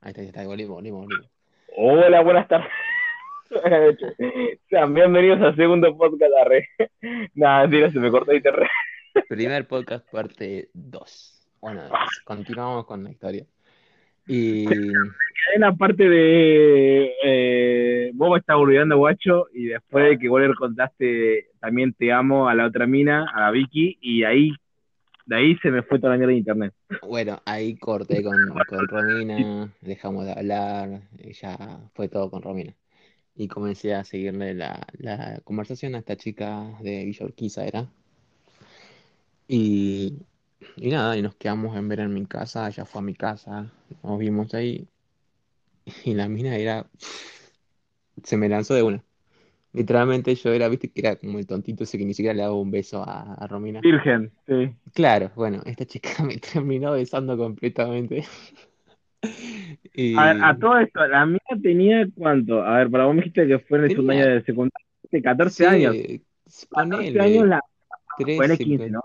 Ahí está, ahí está, volvimos, volvimos, volvimos. Hola, buenas tardes. Sean bienvenidos al segundo podcast de Arre. Nada, mentira, se me cortó internet. Primer podcast, parte 2. Bueno, continuamos con la historia. Y En la parte de eh, vos me estás olvidando, guacho, y después de que le contaste también te amo a la otra mina, a la Vicky, y ahí, de ahí se me fue toda la mierda de internet. bueno, ahí corté con, con Romina, dejamos de hablar, ya fue todo con Romina. Y comencé a seguirle la, la conversación a esta chica de Villa Urquiza, ¿era? Y, y nada, y nos quedamos en ver en mi casa, ella fue a mi casa, nos vimos ahí, y la mina era, se me lanzó de una. Literalmente yo era, viste, que era como el tontito ese que ni siquiera le daba un beso a, a Romina. Virgen, sí. Claro, bueno, esta chica me terminó besando completamente. Y A, ver, a todo esto, la mía tenía cuánto? A ver, para vos me dijiste que fue en el segundo año de secundaria, 14 años. sí, 14 ponele, años la. 13, Ponele 15, pues. ¿no?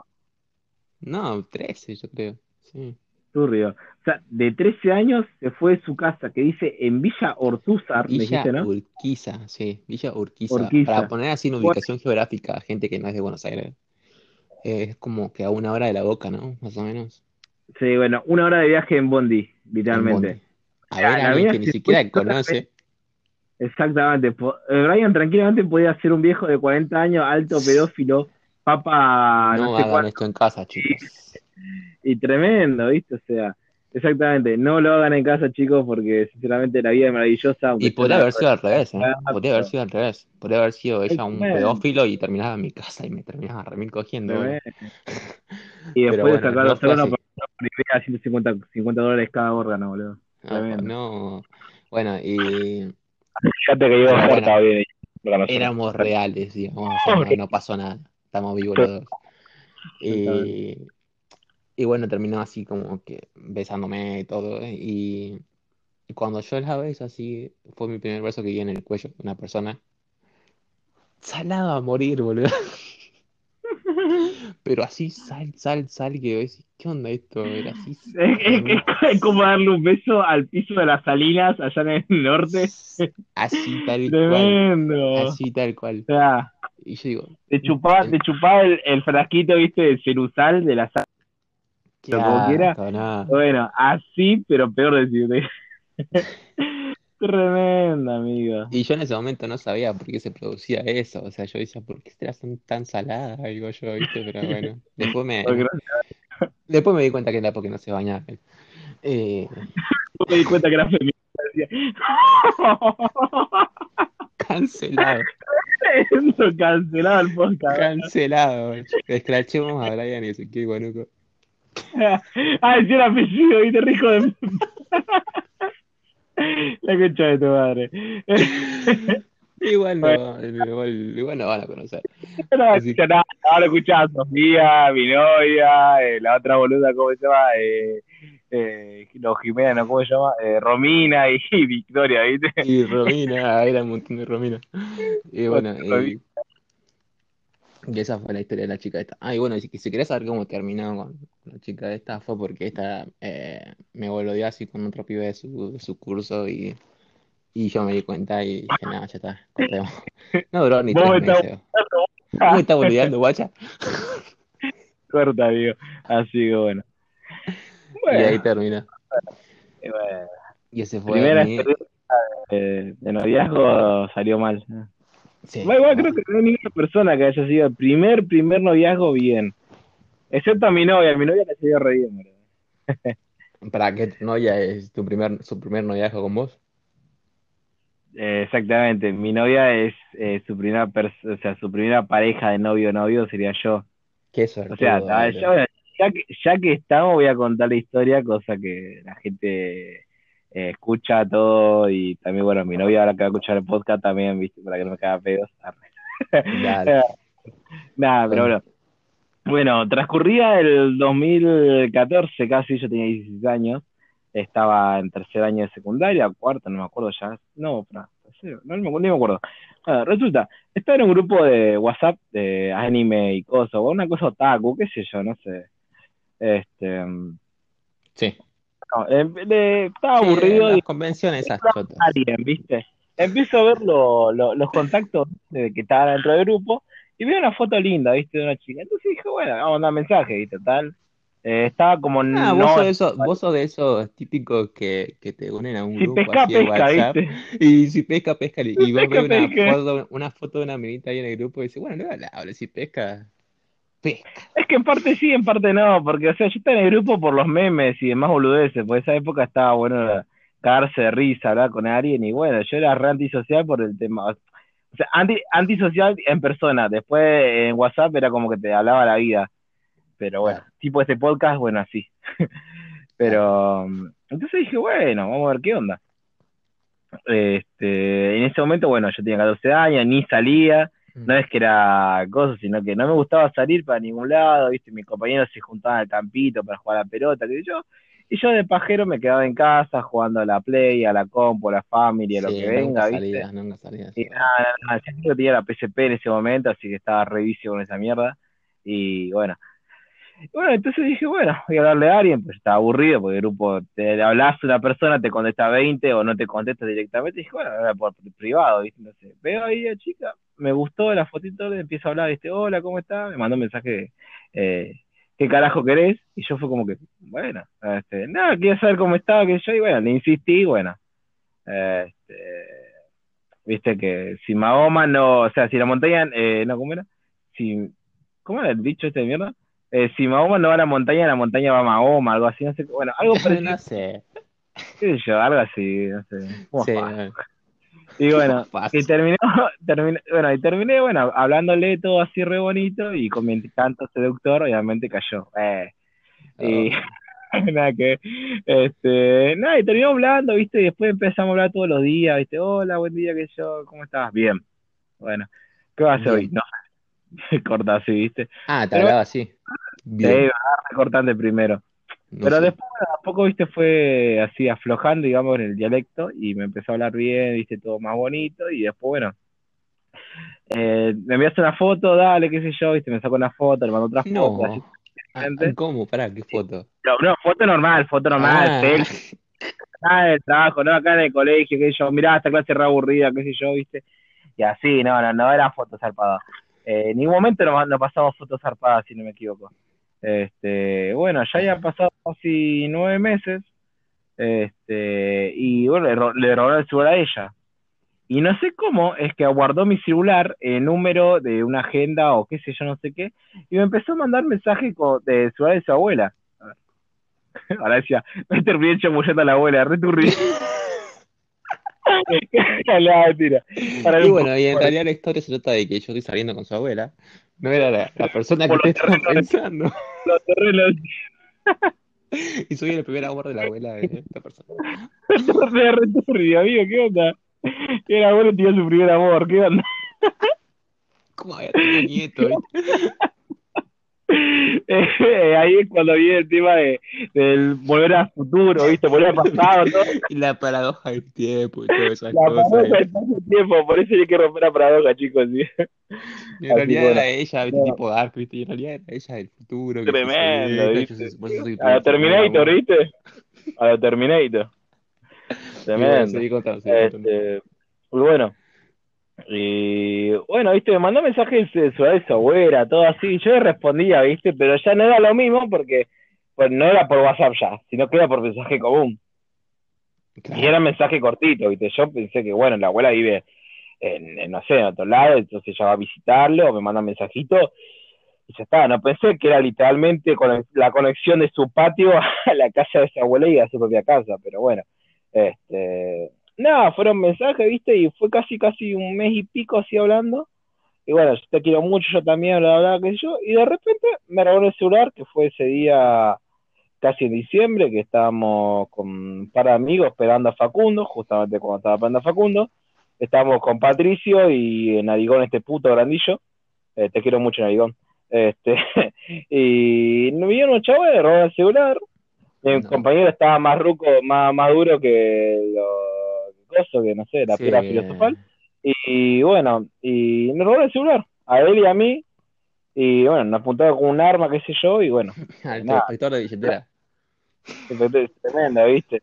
No, 13 yo creo, sí. Turrio. O sea, de 13 años se fue de su casa, que dice en Villa Ortúzar, me Villa dijiste, ¿no? Urquiza, sí, Villa Urquiza. Urquiza. Para poner así en ubicación geográfica a gente que no es de Buenos Aires, eh, es como que a una hora de la boca, ¿no? Más o menos. Sí, bueno, una hora de viaje en Bondi, en literalmente. Bondi. A ver a alguien que ni siquiera conoce. Exactamente. Eh, Brian tranquilamente podía ser un viejo de 40 años, alto, pedófilo, papa, no, No sé hagan cuánto, esto en casa, chicos. y tremendo, ¿viste? O sea, exactamente. No lo hagan en casa, chicos, porque sinceramente la vida es maravillosa. Y podría haber sido al revés, ¿eh? Podría haber sido al revés. Podría haber sido ella un pedófilo y terminaba en mi casa y me terminaba remil cogiendo. Y después de bueno, sacar los órganos por primera 150 50 dólares cada órgano, boludo. No, Tremendo. no. Bueno, y Fíjate que iba a estar Bueno. bien. éramos reales, digamos. no, no pasó nada. Estamos vivos los dos. Y, y bueno, terminó así como que besándome y todo. Y, y cuando yo la beso así, fue mi primer beso que di en el cuello de una persona. Salado a morir, boludo. Pero así sal, sal, sal, que decís, ¿qué onda esto? Era así. Es, es- es- es como darle un beso al piso de las salinas allá en el norte. Así tal cual. Tremendo. Así tal cual. O sea, Y yo digo, te chupaba, te chupaba el, el frasquito, viste, del ceruzal de la sal. ¿Qué Pero como quiera. no. Bueno, así, pero peor decirte. Tremendo, amigo. Y yo en ese momento no sabía por qué se producía eso. O sea, yo decía, ¿por qué será tan, tan salada? Digo yo, ¿viste? Pero bueno. Después me, después me di cuenta que era porque no se bañaba. Eh, me di cuenta que era decía, cancelado. Cancelado el podcast. Cancelado. Escrachemos a Brian y Ezequiel Guanuco. Ah, ese era apellido, viste, rico de. La concha de tu madre. Igual no, igual, igual no van a conocer. No Así- escucha nada, ahora escuchaba a Sofía, mi novia, eh, la otra boluda, ¿cómo se llama? Eh, eh, no, Jimena, ¿no? ¿Cómo se llama? Eh, Romina y, y Victoria, ¿viste? Y Romina, era un montón de Romina. Y bueno, y, esa fue la historia de la chica esta. Ah, y bueno, si, si querés saber cómo terminó con la chica esta, fue porque esta eh, me volvió así con otro pibe de su, de su curso y, y yo me di cuenta y dije, no, ya está, cortemos. No duró ni tres meses. ¿Cómo me estás boludeando, guacha? Corta, digo. Así que bueno. Y ahí bueno. Y ese fue primera mi... experiencia de, de noviazgo salió mal. Sí, Igual, igual creo que no hay ninguna persona que haya sido el primer, primer noviazgo bien. Excepto a mi novia, mi novia re bien, boludo. ¿Para qué tu novia es tu primer, su primer noviazgo con vos? Eh, exactamente, mi novia es eh, su primera o sea, su primera pareja de novio novio sería yo. Qué O suerte. sea, ya, ya que, ya que estamos voy a contar la historia, cosa que la gente eh, escucha todo y también, bueno, mi novia ahora que va a escuchar el podcast también, viste, para que no me caiga pedos. Nada, pero bueno. Bueno, transcurría el 2014, casi yo tenía 16 años, estaba en tercer año de secundaria, cuarto, no me acuerdo ya, no, no, no, me, acuerdo, ni me acuerdo. Bueno, resulta, estaba en un grupo de WhatsApp de anime y cosas, o una cosa otaku, qué sé yo, no sé. Este, Sí. No, estaba aburrido. Las y convenciones esas chotas. alguien, ¿viste? Empiezo a ver los contactos de que estaban dentro del grupo y veo una foto linda, ¿viste? De una chica. Entonces dije, bueno, vamos a mandar mensaje, ¿viste? Tal. Eh, estaba como Ah, no. vos sos, de esos, vos sos de esos típicos que, que te unen a un si grupo pesca, así de pesca, WhatsApp ¿viste? y si pesca, pesca y Si vos pesca, ves una foto, una foto de una minita ahí en el grupo y dices, bueno, no le si pesca, pesca. Es que en parte sí, en parte no, porque, o sea, yo estaba en el grupo por los memes y demás boludeces, por esa época estaba bueno cagarse de risa, hablar con alguien, y bueno, yo era re antisocial por el tema, o sea, anti, antisocial en persona, después en WhatsApp era como que te hablaba la vida, pero bueno, Claro. tipo este podcast, bueno, así. pero, entonces dije, bueno, vamos a ver qué onda. Este, en ese momento, bueno, yo tenía 14 años, ni salía, no es que era cosa, sino que no me gustaba salir para ningún lado, viste, mis compañeros se juntaban al campito para jugar a la pelota, qué sé yo, y yo de pajero me quedaba en casa jugando a la Play, a la compu, a la Family, a lo Sí, que venga, viste. nunca. Y nada, nada, yo tenía la PSP en ese momento, así que estaba revicio con esa mierda, y bueno. Bueno, entonces dije, bueno, voy a hablarle a alguien, pues estaba aburrido, porque el grupo, te hablas a una persona, te contesta 20 o no te contesta directamente, y dije, bueno, ahora por privado, ¿viste? Entonces, veo ahí a chica, me gustó la fotito, le empiezo a hablar, ¿viste? Hola, ¿cómo estás? Me mandó un mensaje, eh, ¿qué carajo querés? Y yo fue como que, bueno, este, nada, quería saber cómo estaba, que yo, y bueno, le insistí, bueno, este, viste que si Mahoma no, o sea, si la montaña, eh, no, ¿cómo era? Si, ¿cómo era el dicho este de mierda? Eh, si Mahoma no va a la montaña, la montaña va a Mahoma, algo así, no sé, bueno, algo parecido, No sé. qué sé yo, algo así, no sé, ¿cómo Sí? Y bueno, y terminó, terminé, bueno, y terminé, bueno, hablándole todo así re bonito y con mi canto seductor, obviamente cayó. Eh, y nada que, este, nada, y terminó hablando, viste, y después empezamos a hablar todos los días, viste, hola, buen día, que yo, ¿cómo estás? Bien. Bueno, ¿qué vas a hacer hoy? No, corta así, viste. Ah, te Pero- hablaba así. Sí, Bien. cortante primero. No Pero sé. después, a poco, viste, fue así aflojando, digamos, en el dialecto y me empezó a hablar bien, viste, todo más bonito y después, bueno, eh, me enviaste una foto, dale, qué sé yo, viste, me sacó una foto, le mandó otra foto, así. No. Ah. ¿Cómo? Pará, ¿qué foto? No, no, foto normal, foto normal, Ah, selfie, nada del trabajo, no acá en el colegio, qué sé yo, mirá, esta clase re aburrida, qué sé yo, viste, y así, no, no, no eran fotos zarpadas. Eh, en ningún momento no, no pasamos fotos zarpadas, si no me equivoco. Este, bueno, ya habían pasado casi nueve meses, este, y bueno, le, ro- le robó el celular a ella. Y no sé cómo es que guardó mi celular, el número de una agenda o qué sé yo, no sé qué, y me empezó a mandar mensajes de celular de su abuela. Ahora decía, me terminé chamullando a la abuela, re. la mentira. Para Y bueno, y en realidad la historia se trata de que yo estoy saliendo con su abuela. No era la, la persona que Por te los estaba terrenos. pensando. los terrenos, Y soy el primer amor de la abuela de esta persona. re turri, amigo, ¿qué onda? El abuelo tenía su primer amor, ¿qué onda? ¿Cómo había tenido nieto? viste? Eh, ahí es cuando viene el tema de, del volver al futuro, ¿viste? Volver al pasado. Y la paradoja del tiempo y todas esas La cosas. paradoja del tiempo, por eso hay que romper la paradoja, chicos. ¿sí? Y en realidad bueno. era ella, ¿viste? No. tipo Dark, ¿viste? Y en realidad era ella del futuro. Tremendo, ¿viste? A la Terminator. ¿viste? A la Terminator. Bueno, Tremendo. seguí contando, seguí contando. Este, muy bueno. Y bueno, viste, me mandó mensajes de su, abuela, todo así, yo le respondía, viste, pero ya no era lo mismo porque pues, no era por WhatsApp ya, sino que era por mensaje común. Y era un mensaje cortito, viste, yo pensé que, bueno, la abuela vive en, en, no sé, en otro lado, entonces ella va a visitarlo, me manda un mensajito, y ya está, no pensé que era literalmente con la conexión de su patio a la casa de su abuela y a su propia casa, pero bueno, este, nada, fueron mensajes, viste, y fue casi, casi un mes y pico así hablando, y bueno, yo te quiero mucho, yo también, bla, bla, bla, qué sé yo, y de repente me robó el celular, que fue ese día casi en diciembre, que estábamos con un par de amigos esperando a Facundo, justamente cuando estaba esperando a Facundo, estábamos con Patricio y Narigón, este puto grandillo, eh, te quiero mucho Narigón, este, y nos vinieron unos chavales, robaron el celular, mi No. compañero estaba más ruco, más, más duro que lo coso, que no sé, la Sí. piedra filosofal, y bueno, y nos robaron el celular, a él y a mí, y bueno, nos apuntaron con un arma, qué sé yo, y bueno, Al inspector de billetera. tremenda, ¿viste?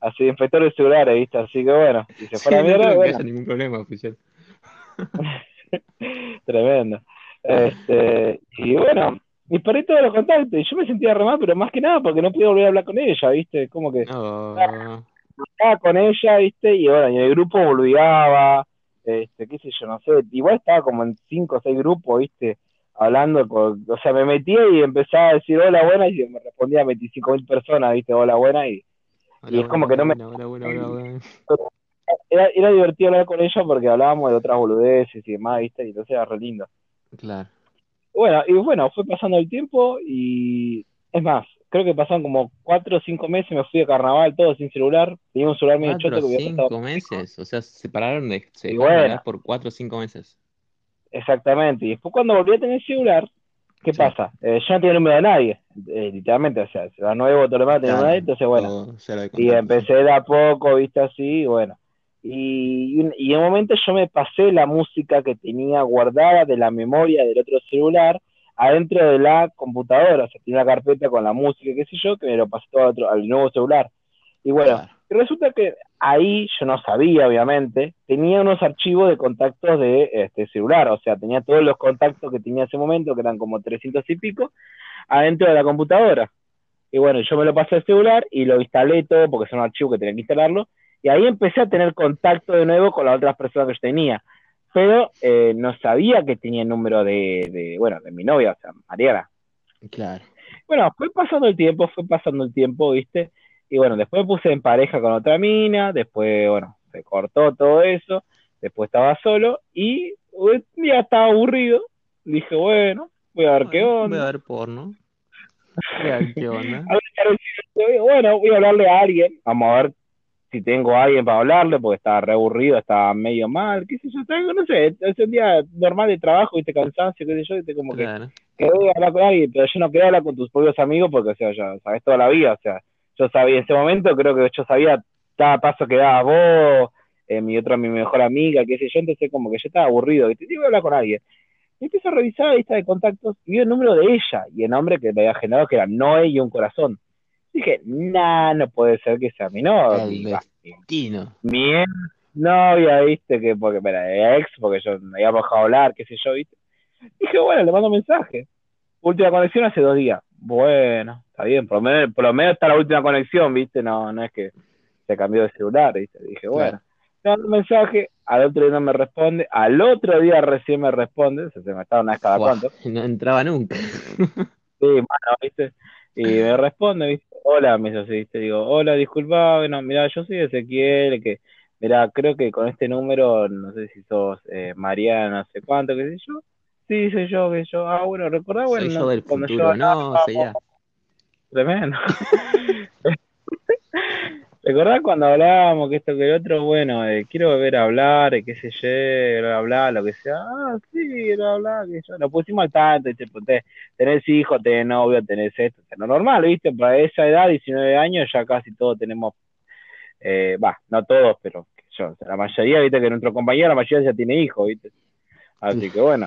Así, inspector de celulares, ¿viste? Así que bueno, si se Sí, a no mierda, que bueno. haya ningún problema, oficial. Tremendo. Este, y bueno, y perdí todos los contactos. Y yo me sentía re mal, pero más que nada porque no podía volver a hablar con ella, ¿viste? Como que No, estaba con ella, ¿viste? Y bueno, y el grupo volviaba, este, qué sé yo, no sé. Igual estaba como en cinco o seis grupos, ¿viste? Hablando con, o sea, me metía y empezaba a decir hola, buena, y me respondía 25 mil personas, ¿viste? Hola, buena, y hola, Y es como buena, que no me- buena, buena. era, era divertido hablar con ella porque hablábamos de otras boludeces y demás, ¿viste? Y entonces era re lindo. Claro. Bueno, y bueno, fue pasando el tiempo y es más, creo que pasaron como cuatro o cinco meses, me fui de carnaval todo sin celular, tenía un celular medio choto que había cinco meses. O sea, se separaron de, se bueno. por cuatro o cinco meses. Exactamente, y después cuando volví a tener celular, ¿qué Sí. pasa? Eh, yo no tenía número de nadie, eh, literalmente, o sea, era nuevo, todo lo demás, tenía nadie, entonces bueno, y empecé de a poco, viste así, y bueno. Y, y y en un momento yo me pasé la música que tenía guardada de la memoria del otro celular adentro de la computadora, o sea, tenía una carpeta con la música, qué sé yo, que me lo pasé todo al, otro- al nuevo celular. Y bueno, Claro. resulta que ahí yo no sabía, obviamente, tenía unos archivos de contactos de este celular, o sea, tenía todos los contactos que tenía en ese momento, que eran como 300 y pico, adentro de la computadora. Y bueno, yo me lo pasé al celular y lo instalé todo, porque es un archivo que tenía que instalarlo, y ahí empecé a tener contacto de nuevo con las otras personas que yo tenía. Pero eh, no sabía que tenía el número de, de, bueno, de mi novia, o sea, Mariana. Claro. Bueno, fue pasando el tiempo, fue pasando el tiempo, ¿viste? Y bueno, después me puse en pareja con otra mina, después, bueno, se cortó todo eso, después estaba solo y un día estaba aburrido. Dije, bueno, voy a ver qué onda. Voy a ver porno. Voy a ver qué onda. Bueno, voy a hablarle a alguien, vamos a ver si tengo a alguien para hablarle, porque estaba re aburrido, estaba medio mal, qué sé yo, estaba- no sé, es un día normal de trabajo, viste, cansancio, qué sé yo, viste, como que Claro. quería hablar con alguien, pero yo no quería hablar con tus propios amigos porque, o sea, ya sabes toda la vida, o sea, yo sabía en ese momento, creo que yo sabía cada paso que dabas vos, eh, mi otra, mi mejor amiga, qué sé yo, entonces como que yo estaba aburrido, y te digo hablar con alguien. Y empiezo a revisar la lista de contactos y vi el número de ella y el nombre que me había generado que era Noé y un corazón. Dije, nah, no puede ser que sea mi novia, mi, ex novia, viste, que porque era ex, porque yo me había dejado hablar, qué sé yo, viste. Dije, bueno, le mando un mensaje. Última conexión hace dos días. Bueno, está bien, por lo menos, por lo menos está la última conexión, viste, no, no es que se cambió de celular, viste. Dije, bueno, le mando un mensaje, al otro día no me responde, al otro día recién me responde, se me estaba una vez cada cuánto. no entraba nunca. Sí, mano, ¿viste? Y me responde, ¿viste? Hola, me dice así, ¿viste? Digo, hola, disculpa, bueno, mira, yo soy Ezequiel, que, mira, creo que con este número, no sé si sos eh, Mariana, no sé cuánto, qué sé yo. Sí, soy yo, que yo. Ah, bueno, recordá, bueno, Soy no, yo del cuando futuro, yo no, sería. Tremendo. ¿Recordás cuando hablábamos que esto que el otro? Bueno, eh, quiero volver a hablar, eh, qué sé yo, bla, bla, lo que sea. Ah, sí, bla, bla, que yo. Nos pusimos al tanto, y te pregunté, tenés hijos, tenés novio, tenés esto. O sea, lo normal, ¿viste? Para esa edad, 19 años, ya casi todos tenemos, eh, va, no todos, pero yo, o sea, la mayoría, ¿viste? Que nuestro compañero, la mayoría ya tiene hijos, ¿viste? Así que bueno.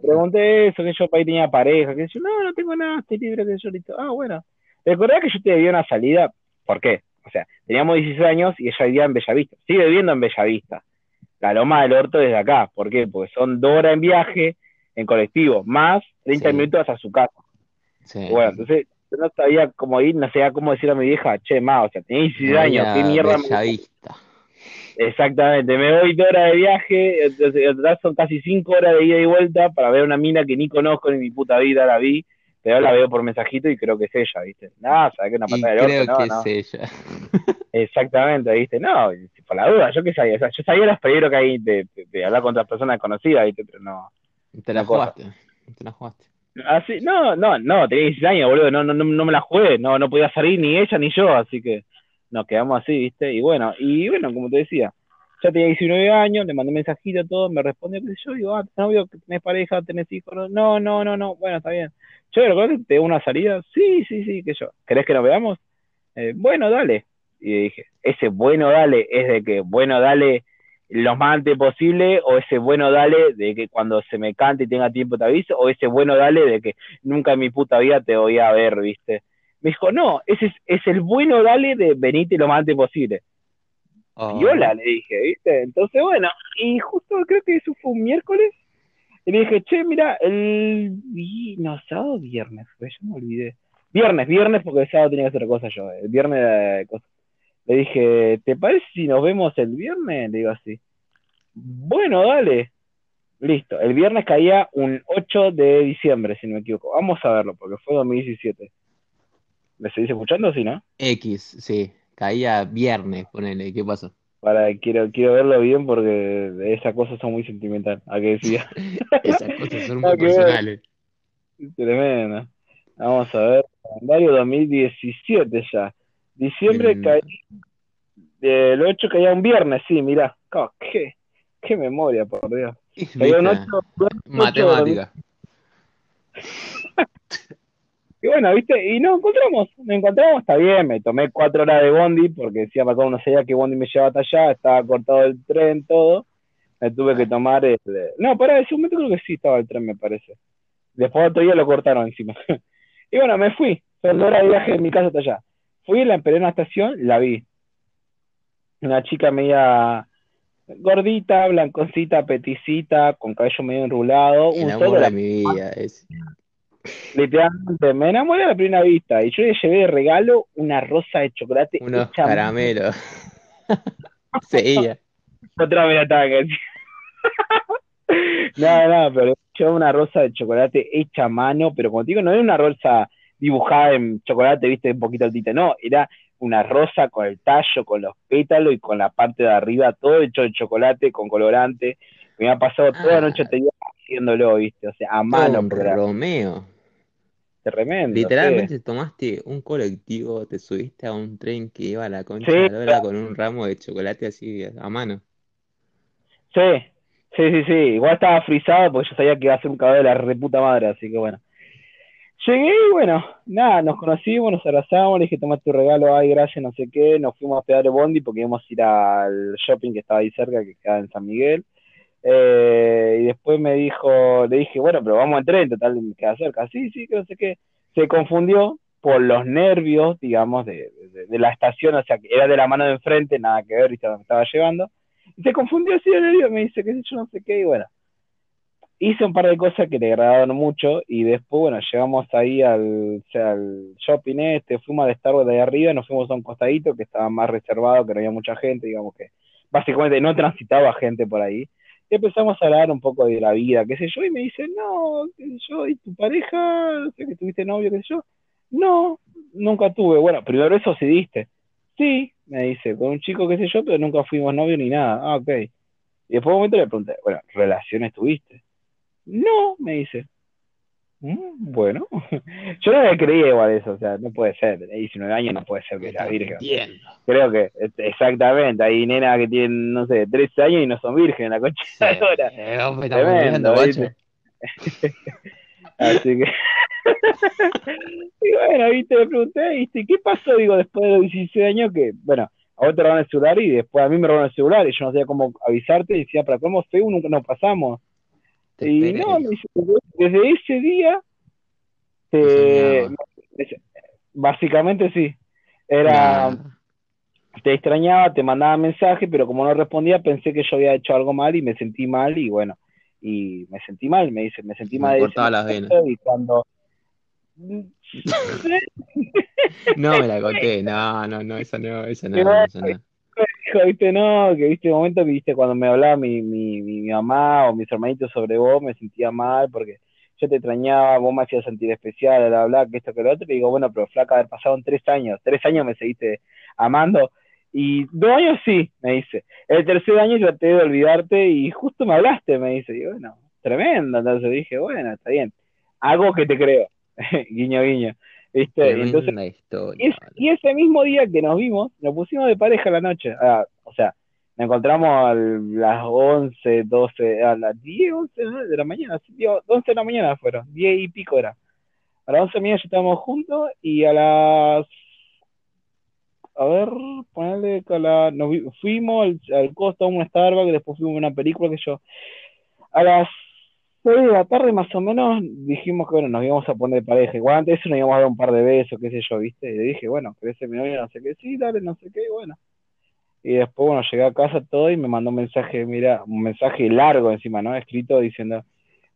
Pregunté eso, que yo para ahí tenía pareja, que yo, no, no tengo nada, estoy libre, que yo, listo. Ah, bueno. Recordá que yo te debía una salida, ¿por qué? O sea, teníamos 16 años y ella vivía en Bellavista. Sigue viviendo en Bellavista. La loma del orto desde acá. ¿Por qué? Porque son dos horas en viaje en colectivo, más 30 Sí. minutos hasta su casa. Sí. Bueno, entonces yo no sabía cómo ir, no sabía cómo decirle a mi vieja, che, ma, o sea, tenía 16 Me voy años, ¿qué mierda? me- Bellavista. Exactamente, me voy dos horas de viaje, entonces son casi cinco horas de ida y vuelta para ver una mina que ni conozco ni mi puta vida la vi, pero la veo por mensajito y creo que es ella, ¿viste? No, sabes que una patada del creo orto, no, que no. es ella. Exactamente, ¿viste? No, por la duda, yo qué sabía, o sea, yo sabía los peligros que hay de, de- de hablar con otras personas conocidas, ¿viste? Pero no. Te la jugaste. Te la jugaste. Así, no, no, no, tenía 16 años, boludo, no, no, no, no me la jugué, no, no podía salir ni ella ni yo, así que nos quedamos así, ¿viste? Y bueno, y bueno, como te decía, ya tenía 19 años, le mandé mensajito, todo, me respondió, qué sé yo, digo, ah, ¿tenés novio, tenés pareja, tenés hijos, no, no, no, no, bueno, está bien. Yo, ¿recuerdas que te doy una salida? Sí, sí, sí, que yo, ¿querés que nos veamos? Eh, bueno, dale. Y dije, ese bueno, dale, es de que, bueno, dale lo más antes posible, o ese bueno, dale, de que cuando se me cante y tenga tiempo te aviso, o ese bueno, dale, de que nunca en mi puta vida te voy a ver, ¿viste? Me dijo, no, ese es, el bueno, dale, de venite lo más antes posible. Oh. Y hola, le dije, ¿viste? Entonces, bueno, y justo creo que eso fue un miércoles. Y le dije, che, mira, el. No, sábado viernes, fue, yo me olvidé. Viernes, viernes, porque el sábado tenía que hacer cosas yo. El viernes de cosas. Le dije, ¿te parece si nos vemos el viernes? Le digo así. Bueno, dale. Listo. El viernes caía un 8 de diciembre, si no me equivoco. Vamos a verlo, porque fue 2017. ¿Me seguís escuchando, sí, no? X, sí. Caía viernes, ponele. ¿Qué pasó? Para, quiero, quiero verlo bien porque esas cosas son muy sentimentales. ¿A qué decía? esas cosas son muy personales. Tremendo. Vamos a ver. Calendario 2017 ya. Diciembre caía. El 8 caía un viernes, sí, mirá. qué, qué memoria, por Dios. Caía un 8, Matemática. y bueno, viste, y nos encontramos, nos encontramos, está bien, me tomé cuatro horas de bondi, porque decía para no sabía que bondi me llevaba hasta allá, estaba cortado el tren, todo. Me tuve que tomar el. No, para ese momento creo que sí estaba el tren, me parece. Después otro día lo cortaron encima. y bueno, me fui. Son horas de viaje de mi casa hasta allá. Fui, la esperé en la estación, la vi. Una chica media gordita, blancosita, peticita, con cabello medio enrulado. un solo de mi vida. Es... Literalmente, me enamoré a la primera vista y yo le llevé de regalo una rosa de chocolate. Unos caramelos. Seguía. Otra vez ataque. no, no, pero yo una rosa de chocolate hecha a mano, pero como te digo, no era una rosa dibujada en chocolate, viste, un poquito altita, no, era una rosa con el tallo, con los pétalos y con la parte de arriba, todo hecho de chocolate, con colorante. Me ha pasado toda la noche ah. haciéndolo, viste, o sea, a mano. Romeo. Tremendo. Literalmente tomaste un colectivo, te subiste a un tren que iba a la concha de la con un ramo de chocolate así a mano. Sí, sí, sí, sí. Igual estaba frisado porque yo sabía que iba a ser un caballo de la reputa madre, así que bueno. Llegué y bueno, nada, nos conocimos, nos abrazamos, le dije, toma tu regalo, ay, gracias, no sé qué, nos fuimos a pegar el bondi porque íbamos a ir al shopping que estaba ahí cerca, que queda en San Miguel. Eh, y después me dijo, le dije, bueno, pero vamos al tren, total, me queda cerca. Sí, sí, que no sé qué. Se confundió por los nervios, digamos, de, la estación, o sea, que era de la mano de enfrente, nada que ver, y me estaba llevando. Y se confundió así de nervio, me dice, qué sé yo, no sé qué, y bueno hice un par de cosas que le agradaron mucho y después, bueno, llegamos ahí al, al shopping este, fuimos de Star Wars de ahí arriba, nos fuimos a un costadito que estaba más reservado, que no había mucha gente, digamos que básicamente no transitaba gente por ahí. Empezamos a hablar un poco de la vida, qué sé yo, y me dice, no, qué sé yo, ¿y tu pareja? No sé que tuviste novio, qué sé yo. No, nunca tuve. Bueno, primero eso sí diste. Sí, me dice, con un chico, qué sé yo, pero nunca fuimos novio ni nada. Ah, ok. Y después un momento le pregunté, bueno, ¿relaciones tuviste? No, me dice. Mm, bueno, yo no me creía igual eso, o sea, no puede ser, de 19 años no puede ser que sea virgen. Creo que, este, exactamente, hay nenas que tienen, no sé, 13 años y no son virgen, la concha de ahora. Tremendo, Así que. y bueno, viste, me pregunté, viste, ¿qué pasó? Digo, después de los 16 años que, bueno, a vos te robaron el celular y después a mí me robaron el celular y yo no sabía cómo avisarte y decía, para cómo Facebook nunca nos pasamos y no, desde ese día, básicamente sí. Era, te extrañaba, te mandaba mensaje, pero como no respondía, pensé que yo había hecho algo mal y me sentí mal y bueno, y me sentí mal, me dice, me sentí mal. de las venas. Y cuando... no me la conté, no, no, no, esa no, esa no, esa no viste, no, que viste un momento que viste cuando me hablaba mi, mi, mi, mamá o mis hermanitos sobre vos, me sentía mal porque yo te extrañaba, vos me hacías sentir especial, bla, bla, que esto, que lo otro, y digo, bueno, pero flaca, haber pasado tres años, tres años me seguiste amando, y dos años sí, me dice, el tercer año traté de olvidarte y justo me hablaste, me dice, y bueno, tremendo, entonces dije, bueno, está bien, hago que te creo, guiño, guiño. ¿Viste? Entonces, y, ese mismo día que nos vimos, nos pusimos de pareja la noche. Ah, o sea, nos encontramos a las 11, 12, a las 10, 11 de la mañana. 11 de la mañana fueron, 10 y pico era. A las 11 de la mañana ya estábamos juntos y a las. A ver, ponerle que a la, nos fuimos al, al costo a un Starbucks, después fuimos a una película que yo. A las de la tarde más o menos dijimos que bueno, nos íbamos a poner de pareja. Igual antes eso nos íbamos a dar un par de besos, qué sé yo, ¿viste? Y le dije, bueno, ¿querés ser mi novia? No sé qué, sí, dale, no sé qué, y bueno. Y después, bueno, llegué a casa todo y me mandó un mensaje, mira, un mensaje largo encima, ¿no? Escrito diciendo,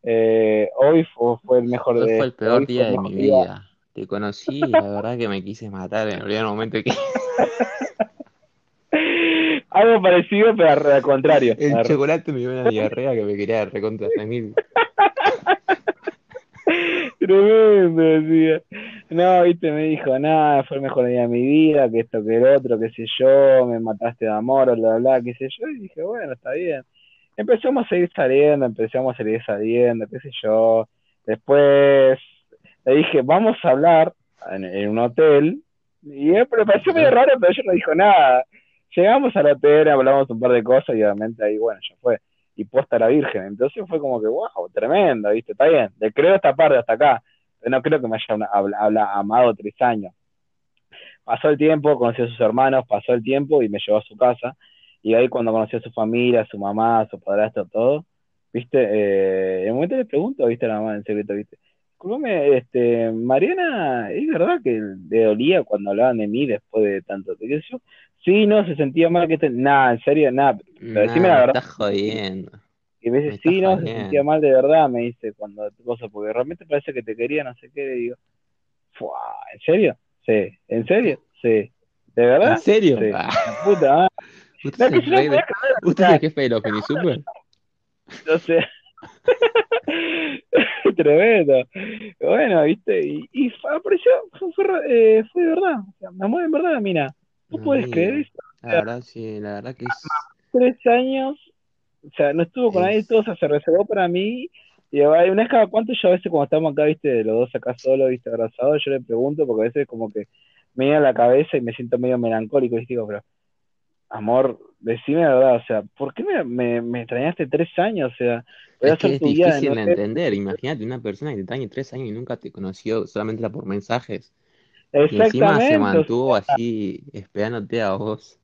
eh, hoy fue, fue, el mejor Hoy de fue el peor día de mi vida. Te conocí y la verdad que me quise matar en el primer momento que... Algo parecido, pero al contrario. El chocolate me dio una diarrea que me quería recontra mil. Tremendo, decía. No, viste, me dijo, nada, fue el mejor día de mi vida, que esto, que el otro, qué sé yo, me mataste de amor, bla, bla, qué sé yo. Y dije, bueno, está bien. Empezamos a seguir saliendo, empezamos a seguir saliendo, qué sé yo. Después le dije, vamos a hablar en, en un hotel. Y él me pareció medio raro, pero ella no dijo nada. Llegamos al hotel, hablamos un par de cosas y obviamente ahí, bueno, ya fue. Y posta la Virgen. Entonces fue como que, wow, tremendo, ¿viste? Está bien. Le creo esta parte hasta acá. No creo que me haya habla- habla- amado tres años. Pasó el tiempo, conocí a sus hermanos, pasó el tiempo y me llevó a su casa. Y ahí cuando conocí a su familia, a su mamá, a su padrastro, todo, ¿viste? Eh, en el momento le pregunto, ¿viste? A la mamá en secreto, ¿viste? Disculpame, este, Mariana, ¿es verdad que le dolía cuando hablaban de mí después de tanto? ¿Qué? Sí, no, se sentía mal que te... Nada, en serio, nada, pero decime Nah, la me verdad. estás jodiendo. Y me Me dice, estás sí, no, se sentía mal de verdad, me dice, cuando cosa, porque realmente parece que te quería, no sé qué, le digo, "Fua, ¿en serio? Sí, ¿en serio? Sí, ¿de verdad? ¿En serio? Sí, Ah, puta, ah. ¿Usted No, que no de- ¿Usted es el jefe de los Super? no sé. Tremendo. Bueno, viste, y, y apareció, fue, fue, eh, fue de verdad, o sea, me amó en verdad, mira, ¿tú puedes creer eso? la verdad sí, la verdad que es... Tres años, o sea, no estuvo con nadie, es... todo o sea, se reservó para mí, y una vez cada cuánto yo a veces cuando estamos acá, viste, los dos acá solos, viste, abrazados, yo le pregunto, porque a veces como que me viene a la cabeza y me siento medio melancólico, y digo, pero, amor, decime la verdad, o sea, ¿por qué me, me, me extrañaste tres años? O sea, Es que es difícil de entender. Imagínate una persona que te extraña tres años y nunca te conoció, solamente era por mensajes. Y encima se o mantuvo sea, así esperándote a vos.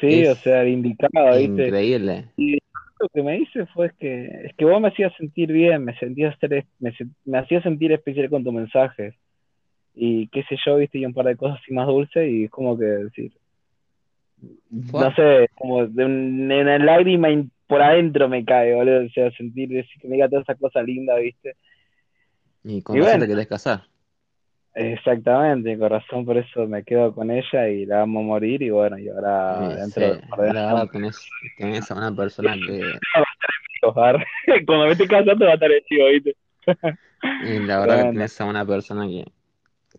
sí, o sea, indicado, ¿viste? increíble. Y lo que me dice fue que es que vos me hacías sentir bien, me sentías ser- me, hacías sentir especial con tus mensajes y qué sé yo, viste, y un par de cosas así más dulces y es como que decir, no sé, como de un- una lágrima por adentro me cae, boludo, o sea, sentir decir que me diga toda esa cosa linda, viste. Y con Y bueno, te querés casar. Exactamente, con razón por eso me quedo con ella y la amo a morir y bueno, y ahora Y dentro de sí, de verdad tenés, tenés a una persona que. Cuando me esté casando va a estar el chivo, ¿viste? y la verdad que tenés a una persona que,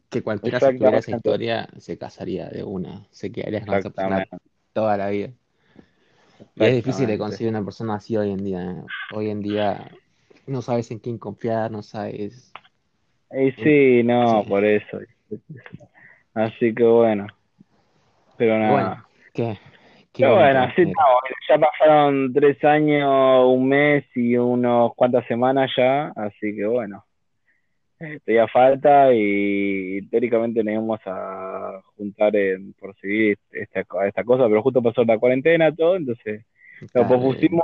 que cualquiera si tuviera esa historia se casaría de una, se quedaría con esa persona toda la vida. Y es difícil de conseguir una persona así hoy en día. ¿eh? Hoy en día no sabes en quién confiar, no sabes. Y sí, no, sí. por eso. Así que bueno, pero Y bueno, nada. ¿qué, qué Pero bueno, así estamos. Ya pasaron tres años, un mes y unos cuantas semanas ya, así que bueno, todavía falta y teóricamente nos íbamos a juntar en, por seguir esta, esta cosa, pero justo pasó la cuarentena, todo, entonces lo pospusimos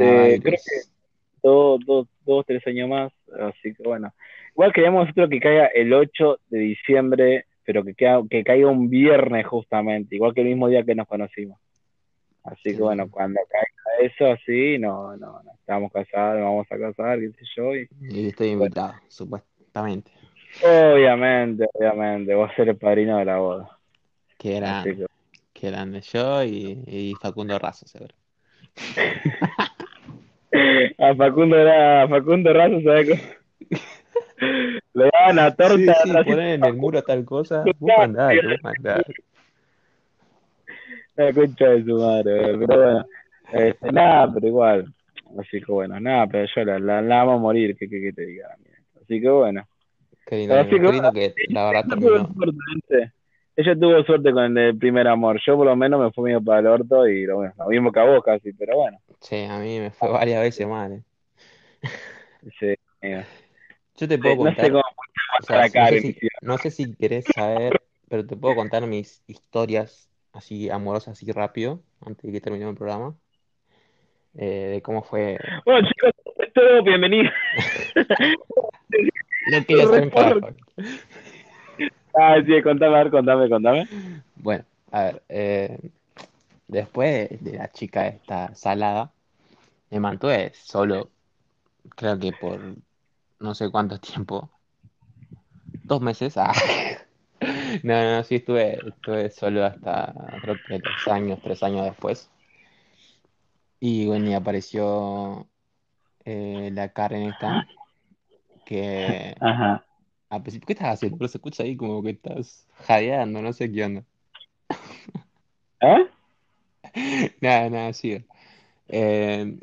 eh, creo que dos, dos, dos, tres años más, así que bueno. Igual queríamos nosotros que caiga el 8 de diciembre, pero que, caiga un viernes justamente, igual que el mismo día que nos conocimos. Así que bueno, Sí. cuando caiga eso así, no, no, no estamos casados, nos vamos a casar, qué sé yo, y Y estoy bueno, invitado, supuestamente. obviamente, obviamente, voy a ser el padrino de la boda. Qué grande, que, qué grande. Yo y, y Facundo Razo, seguro. a Facundo era, a Facundo Razo, ¿sabes cómo? Le daban la Sí, torta sí, así, ponen en el muro tal cosa. Vos. La concha de su madre, pero bueno, este, nada, pero igual, así que bueno, nada, pero yo la, la, la amo a morir, que, que, que te diga, mira. así que bueno, Qué lindo, así que Qué lindo bueno, que la verdad ella tuvo terminó. suerte. Ella tuvo suerte con el primer amor, yo por lo menos me fui medio para el orto y lo, bueno, lo mismo que a vos casi, pero bueno, Sí, a mí me fue varias veces mal. eh. sí, mira. Yo te puedo Sí, no sé contar, cómo o pasar sea, a no sé si, no sé si querés saber, pero te puedo contar mis historias así amorosas, así rápido, antes de que termine el programa, eh, de cómo fue. Bueno chicos, todo, bienvenido. Lo carajo. Ah, sí, contame, a ver, contame, contame. Bueno, a ver, eh, después de la chica esta salada, me mantuve solo, creo que por no sé cuánto tiempo, dos meses. Ah. No, no, sí, estuve, estuve solo hasta creo que tres años, tres años después. Y bueno, y apareció eh, la Karen esta, que Ajá. a principio, ¿qué estás haciendo? Pero se escucha ahí como que estás jadeando, no sé qué onda. ¿Eh? Nada, nada, sigue. Eh,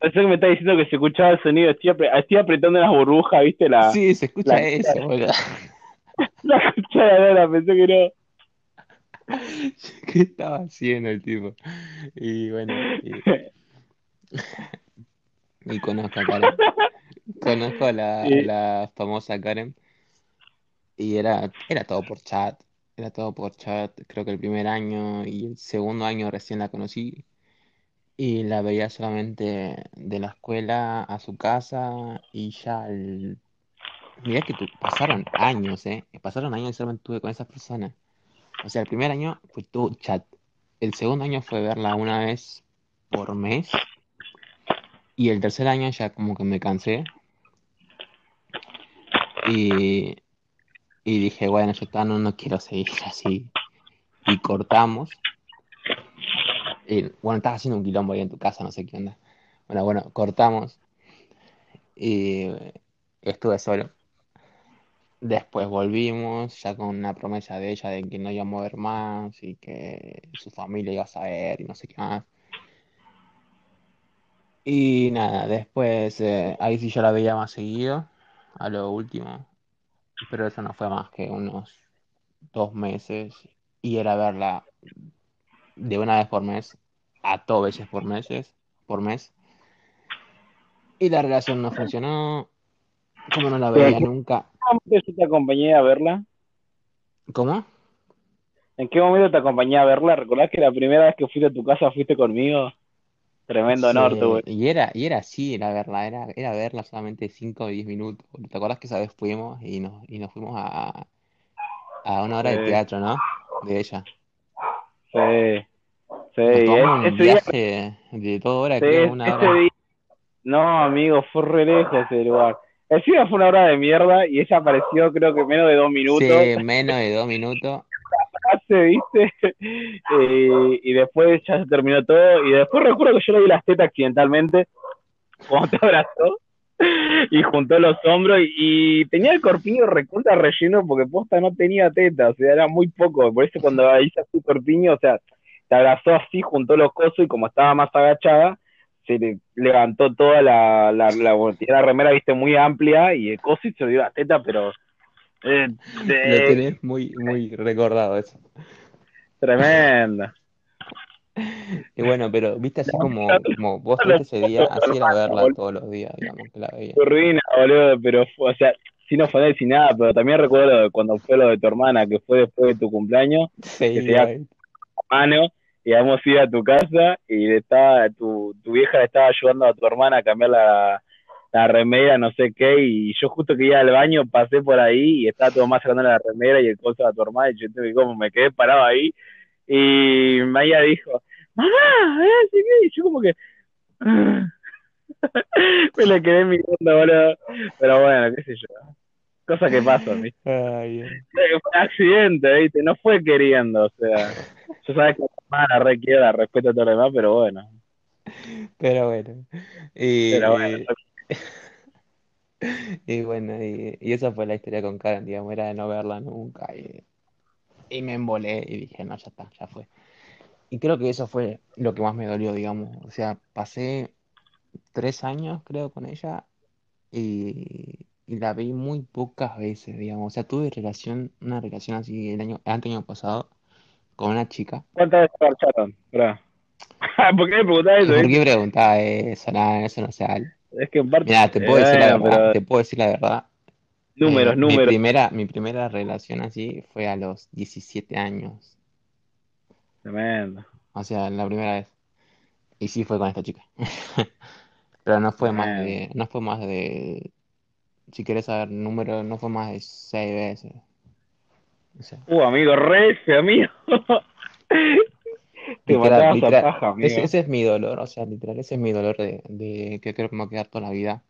Pensé que me está diciendo que se escuchaba el sonido. Estoy, apre- estoy apretando las burbujas, ¿viste? La, sí, se escucha la- eso, boludo. la cucharadora, pensé que no. ¿Qué estaba haciendo el tipo? Y bueno, y, y conozco a Karen. Conozco a la, la famosa Karen. Y era, era todo por chat. Era todo por chat. Creo que el primer año y el segundo año recién la conocí. Y la veía solamente de la escuela a su casa. Y ya el... Mirá que tu- pasaron años, ¿eh? Pasaron años y solamente estuve con esa persona. O sea, el primer año fue todo chat. El segundo año fue verla una vez por mes. Y el tercer año ya como que me cansé. Y, y dije, bueno, yo no, no quiero seguir así. Y cortamos. Bueno, estás haciendo un quilombo ahí en tu casa, no sé qué onda. Bueno, bueno, cortamos. Y estuve solo. Después volvimos, ya con una promesa de ella de que no iba a mover más y que su familia iba a saber y no sé qué más. Y nada, después eh, ahí sí yo la veía más seguido, a lo último, pero eso no fue más que unos dos meses y era verla de una vez por mes a dos veces por meses, por mes. Y la relación no funcionó, como no la veía ¿en qué nunca. momento yo te acompañé a verla? ¿Cómo? ¿En qué momento te acompañé a verla? ¿Recordás que la primera vez que fuiste a tu casa fuiste conmigo? Tremendo Sí, norte, güey. y era, y era así, era verla, era, era verla solamente 5 o 10 minutos. ¿Te acuerdas que esa vez fuimos y nos, y nos fuimos a, a una hora de teatro, ¿no? De ella. Sí. Sí, un ese día, de dos horas, sí, creo, una hora. día. No, amigo, fue re lejos ese lugar. Encima fue una hora de mierda y ella apareció creo que menos de dos minutos. Sí, menos de dos minutos. ¿viste? Eh, y después ya se terminó todo. Y después recuerdo que yo le di las tetas accidentalmente cuando te abrazó y juntó los hombros y, y tenía el corpiño recontra relleno porque posta no tenía teta, o sea, era muy poco. Por eso cuando hice así corpiño, o sea, te abrazó así, juntó los cosos y como estaba más agachada, se le levantó toda la, la, la, la remera, viste, muy amplia y el coso y se le dio la teta, pero eh, Lo eh, tenés muy, muy recordado eso. tremenda. Y bueno, pero viste así como, como vos fuiste ese día, así era verla todos los días, digamos, que la veía. Fue ruina, boludo, pero o sea, sin ofender sin nada, pero también recuerdo cuando fue lo de tu hermana, que fue después de tu cumpleaños, Sí, que se mano, y habíamos ido a tu casa y le estaba, tu, tu vieja le estaba ayudando a tu hermana a cambiar la, la remera, no sé qué, y yo justo que iba al baño pasé por ahí y estaba todo más sacando la remera y el coso a tu hermana, y yo te como me quedé parado ahí, y Maya dijo, mamá, ¿eh? Así que, y yo como que me la quedé mirando, boludo, pero bueno, qué sé yo, cosas que pasan, ¿viste? Ay. Fue un accidente, ¿viste? No fue queriendo, o sea, yo sabes que la hermana re quiero, la respeto a todo lo demás, pero bueno, Pero bueno. Y, pero bueno, y, y bueno, y, y esa fue la historia con Karen, digamos, era de no verla nunca. Y, y me embolé y dije, no, ya está, ya fue. Y creo que eso fue lo que más me dolió, digamos. O sea, pasé tres años, creo, con ella y, y la vi muy pocas veces, digamos. O sea, tuve relación, una relación así el año, el año pasado con una chica. ¿cuántas veces marcharon? ¿Por qué me preguntás eso? ¿Por eh? qué preguntaba eso? Nada, eso no se. Es que en parte, Mira, te puedo eh, decir la verdad, pero te puedo decir la verdad. números, Eh, mi números, primera, mi primera relación así fue a los 17 años. Tremendo. O sea, la primera vez. Y sí fue con esta chica. Pero no fue más de, no fue más de, si quieres saber número, no fue más de seis veces. Uh, amigo, re ese, amigo. Te literal, paja, amigo. Ese, es mi dolor, o sea, literal, ese es mi dolor de, de que creo que me va a quedar toda la vida.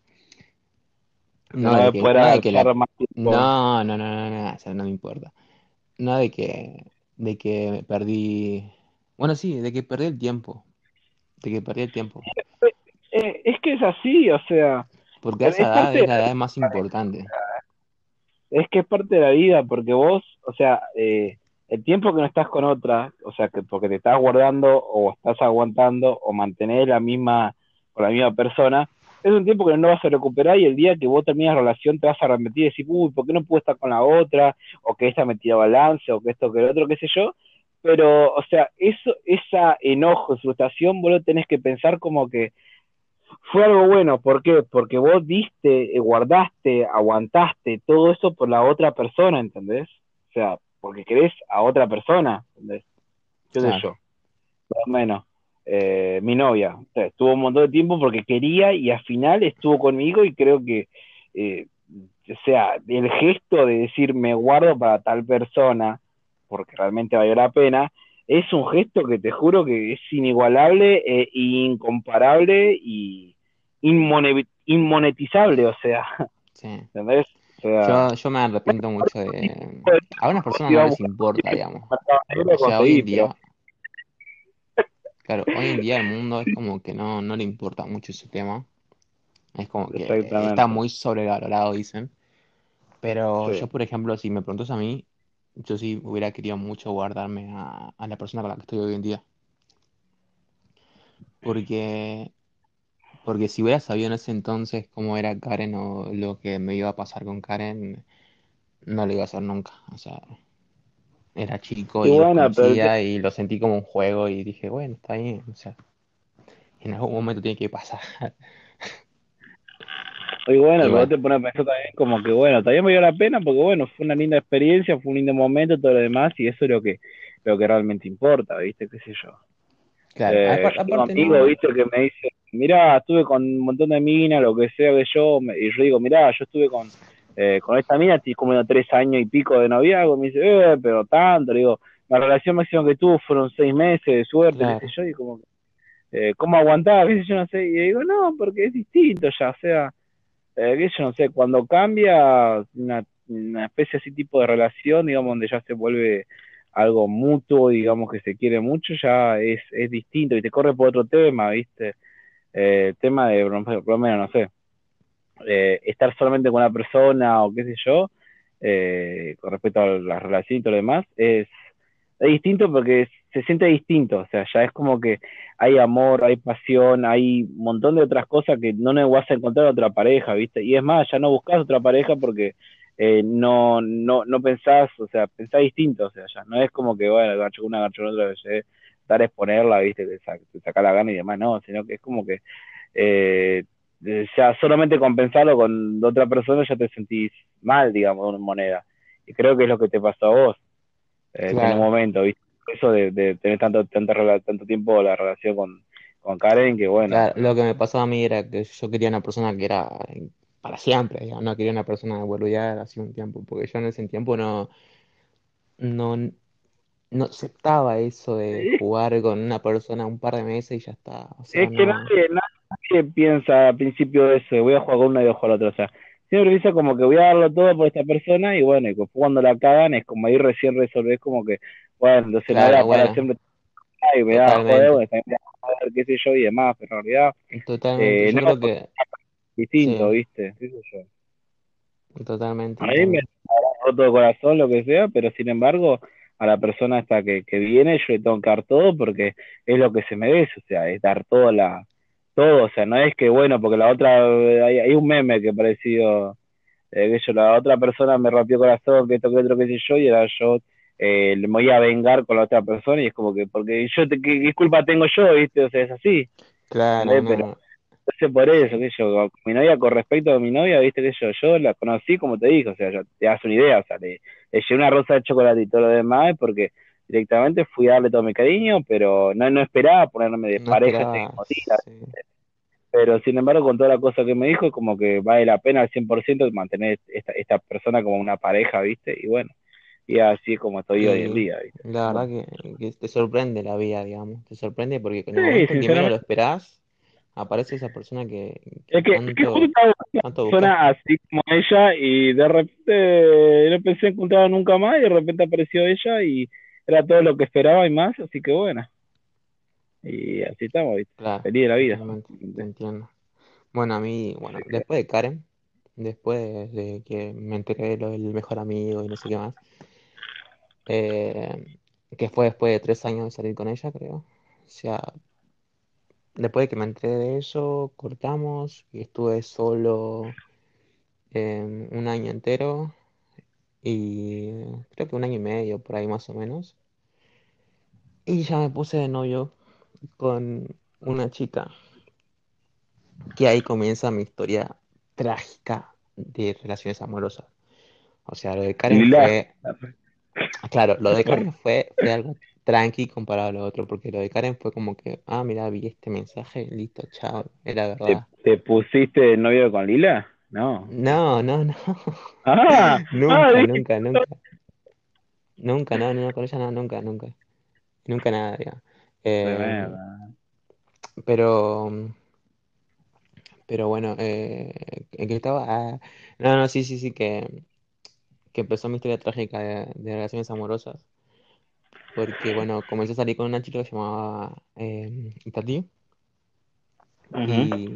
No, no, de que, no, que la... no, no, no, no, no, o sea, no me importa. No de que, de que perdí, bueno, sí, de que perdí el tiempo, de que perdí el tiempo. Eh, es que es así, o sea. Porque esa edad es la edad más importante. Es que es parte de la vida, porque vos, o sea, eh, el tiempo que no estás con otra, o sea, que porque te estás guardando o estás aguantando o mantener la misma, con la misma persona, es un tiempo que no vas a recuperar y el día que vos terminas la relación te vas a arrepentir y decir, uy, ¿por qué no pude estar con la otra? O que esta me tira balance, o que esto, que el otro, qué sé yo. Pero, o sea, eso, esa enojo, frustración, vos lo tenés que pensar como que fue algo bueno. ¿Por qué? Porque vos diste, eh, guardaste, aguantaste todo eso por la otra persona, ¿entendés? O sea, porque querés a otra persona, ¿entendés? ¿Qué sé yo? Más o menos. Eh, mi novia. estuvo un montón de tiempo porque quería y al final estuvo conmigo y creo que, eh, o sea, el gesto de decir me guardo para tal persona, porque realmente valió la pena, es un gesto que te juro que es inigualable e incomparable y inmonetizable, o sea. ¿Entendés? yo, me arrepiento mucho de... A unas personas no les importa, digamos. O sea, hoy en día... Claro, hoy en día el mundo es como que no, no le importa mucho ese tema. Es como que está muy sobrevalorado, dicen. Pero yo, por ejemplo, si me preguntas a mí, yo sí hubiera querido mucho guardarme a, a la persona con la que estoy hoy en día. Porque, porque si hubiera sabido en ese entonces cómo era Karen o lo que me iba a pasar con Karen, no lo iba a hacer nunca. O sea, era chico y, lo y lo sentí como un juego y dije, bueno, está bien. O sea, en algún momento tiene que pasar. Y bueno, pero te pones a pensar también como que, bueno, también me dio la pena porque, bueno, fue una linda experiencia, fue un lindo momento, todo lo demás, y eso es lo que, lo que realmente importa, ¿viste? ¿Qué sé yo? Claro, eh, un amigo, ¿viste? Que me dice, mirá, estuve con un montón de minas, lo que sea que yo, y yo digo, mirá, yo estuve con, eh, con esta mina, estoy como tres años y pico de noviazgo, me dice, eh, pero tanto, le digo, la relación máxima que tuvo fueron seis meses de suerte, qué sé yo, y como, eh, ¿cómo aguantaba? ¿Qué sé yo? No sé, y digo, no, porque es distinto ya, o sea, eh, yo no sé, cuando cambia una, especie así tipo de relación, digamos, donde ya se vuelve algo mutuo, digamos, que se quiere mucho, ya es, es distinto y te corre por otro tema, ¿viste? Eh, tema de, por lo menos, no sé, eh, estar solamente con una persona o qué sé yo, eh, con respecto a la relación y todo lo demás, es, es distinto porque se siente distinto, o sea, ya es como que hay amor, hay pasión, hay un montón de otras cosas que no vas a encontrar otra pareja, ¿viste? Y es más, ya no buscas otra pareja porque eh, no, no, no pensás, o sea, pensás distinto, o sea, ya no es como que, bueno, gacho una, gacho otra, vez, dar a exponerla, ¿viste? Te, saca, la gana y demás, no, sino que es como que, eh, ya solamente compensarlo con otra persona ya te sentís mal, digamos, en moneda. Y creo que es lo que te pasó a vos eh, en un momento, ¿viste? eso de, tener tanto, tanto, tanto tiempo la relación con, con Karen, que bueno. lo que me pasó a mí era que yo quería una persona que era para siempre, no quería una persona de ya hace un tiempo, porque yo en ese tiempo no, no, no aceptaba eso de jugar con una persona un par de meses y ya está. es que nadie, nadie, piensa al principio de eso, voy a jugar con una y voy a jugar otra, o sea, siempre dice como que voy a darlo todo por esta persona y bueno, y cuando la cagan es como ahí recién resolvés como que bueno, entonces claro, nada, bueno. para siempre y me da joder, bueno, joder, qué sé yo y demás, pero en realidad Totalmente. Eh, yo no creo que distinto, ¿viste? ¿Qué sé yo? Totalmente. A mí me ha roto de corazón, lo que sea, pero sin embargo, a la persona hasta que, que viene, yo le tengo que dar todo porque es lo que se merece, o sea, es dar todo la todo, o sea, no es que bueno, porque la otra, hay, hay un meme que parecido, eh, que yo, la otra persona me rompió el corazón, que esto, que otro, qué sé yo, y era yo eh, le voy a vengar con la otra persona y es como que, porque yo, te, ¿qué, culpa tengo yo, viste? O sea, es así. Claro. Pero, entonces por eso, que yo, mi novia, con respecto a mi novia, viste que yo, yo la conocí como te dije, o sea, yo, te das una idea, o sea, le, le llevé una rosa de chocolate y todo lo demás, porque directamente fui a darle todo mi cariño, pero no, no esperaba ponerme de pareja pero sin embargo con toda la cosa que me dijo, como que vale la pena al 100% mantener esta, esta persona como una pareja, ¿viste? Y bueno, y así como estoy hoy en día. ¿viste? La verdad que, te sorprende la vida, digamos, te sorprende porque en el que menos lo esperás, aparece esa persona que, es que, es que una persona así como ella y de repente no pensé encontrarla nunca más y de repente apareció ella y era todo lo que esperaba y más, así que bueno. Y así estamos, ¿viste? Claro, feliz de la vida. Te entiendo. Bueno, a mí, bueno, después de Karen, después de que me enteré de lo del mejor amigo y no sé qué más, eh, que fue después de tres años de salir con ella, creo. O sea, después de que me enteré de eso, cortamos y estuve solo eh, un año entero y creo que un año y medio por ahí más o menos. Y ya me puse de novio con una chica que ahí comienza mi historia trágica de relaciones amorosas. O sea, lo de Karen fue... Claro, lo de Karen fue, fue algo tranqui comparado a lo otro, porque lo de Karen fue como que, ah, mira, vi este mensaje, listo, chao, era verdad. ¿Te, pusiste de novio con Lila? No. No, no, no. Ah, nunca, ah, nunca, nunca. Nunca, no, no, con ella no, nunca, nunca. Nunca nada, digamos. Eh, pero, pero bueno, eh, ¿en qué estaba? Ah, no, no, sí, sí, sí, que, que empezó mi historia trágica de, relaciones amorosas. Porque, bueno, comencé a salir con una chica que se llamaba eh. Y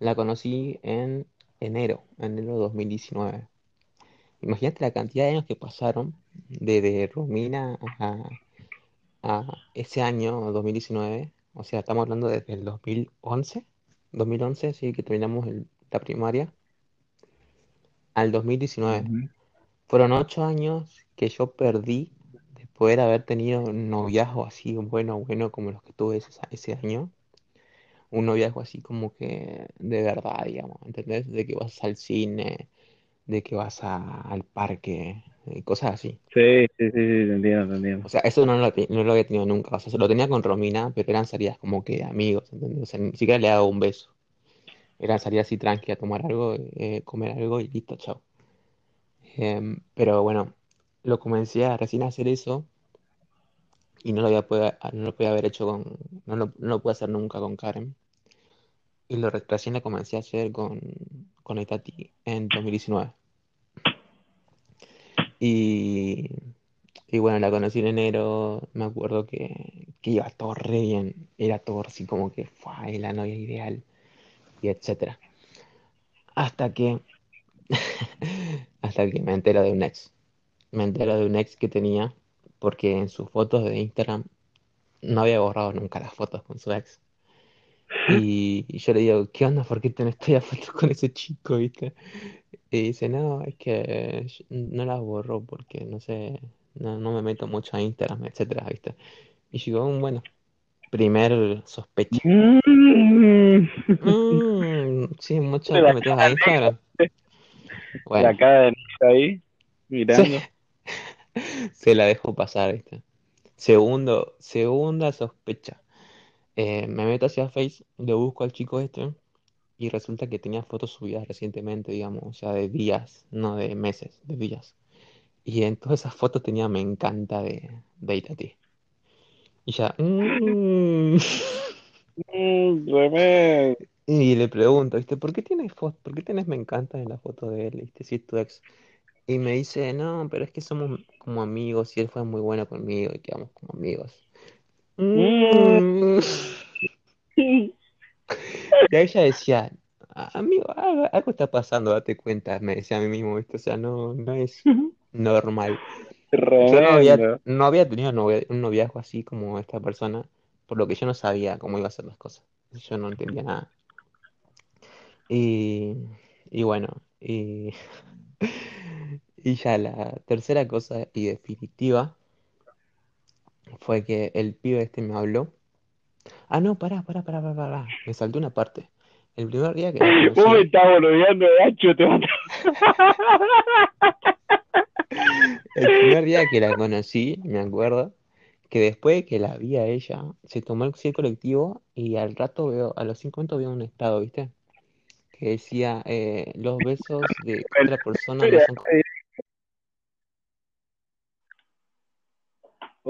la conocí en enero, enero de 2019. Imagínate la cantidad de años que pasaron desde Romina a, a ese año, 2019, o sea, estamos hablando desde el 2011, 2011, sí, que terminamos la primaria, al 2019. Fueron ocho años que yo perdí de poder haber tenido un noviazgo así bueno, bueno, como los que tuve ese, ese año. Un noviazgo así como que de verdad, digamos, ¿entendés? De que vas al cine, de que vas al parque, cosas así. Sí, sí, sí, te entiendo, te entiendo. O sea, eso no lo, no lo había tenido nunca. O sea, se lo tenía con Romina, pero eran salidas como que amigos, ¿entendés? O sea, ni siquiera le dado un beso. Eran salidas así tranqui a tomar algo, eh, comer algo y listo, chao. Em, pero bueno, lo comencé a recién a hacer eso y no lo había no lo podía haber hecho con, no lo, no lo pude hacer nunca con Karen. Y lo recién lo comencé a hacer con, con Itati en 2019. Y, y bueno, la conocí en enero, me acuerdo que, que iba todo re bien, era todo así como que fue la novia ideal, y etcétera. Hasta que, hasta que me entero de un ex. Me entero de un ex que tenía, porque en sus fotos de Instagram no había borrado nunca las fotos con su ex. Y, yo le digo, ¿qué onda? ¿Por qué tenés todavía fotos con ese chico, viste? Y dice, no, es que no las borro porque no sé, no, no me meto mucho a Instagram, etcétera, ¿viste? Y yo mm, bueno, primer sospecha. Mm. Mm, sí, mucho te metes a Instagram. Bueno. La cara de ahí, mirando. Se la dejo pasar, ¿viste? Segundo, segunda sospecha. Eh, me meto hacia Face, le busco al chico este y resulta que tenía fotos subidas recientemente, digamos, o sea, de días, no de meses, de días. Y en todas esas fotos tenía me encanta de, de Itati. Y ya, mmm. y le pregunto, ¿viste? ¿Por qué tienes foto, por qué tienes me encanta en la foto de él, ¿viste? Si es tu ex. Y me dice, no, pero es que somos como amigos y él fue muy bueno conmigo y quedamos como amigos. Mm. Y ella decía, amigo, algo, está pasando, date cuenta, me decía a mí mismo, O sea, no, no es normal. Yo no había, no había tenido un noviazgo así como esta persona, por lo que yo no sabía cómo iba a ser las cosas. Yo no entendía nada. Y, y bueno, y, y ya la tercera cosa y definitiva fue que el pibe este me habló Ah, no, pará, pará, pará, pará, pará. Me saltó una parte. El primer día que la Vos me estás boludeando de hacho, te El primer día que la conocí, me acuerdo, que después que la vi a ella, se tomó el, el colectivo y al rato veo, a los cinco minutos veo un estado, ¿viste? Que decía, eh, los besos de otra persona no son...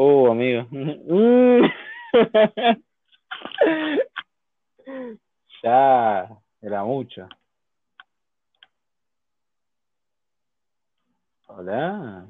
Oh, amigo. ya, era mucho. Hola.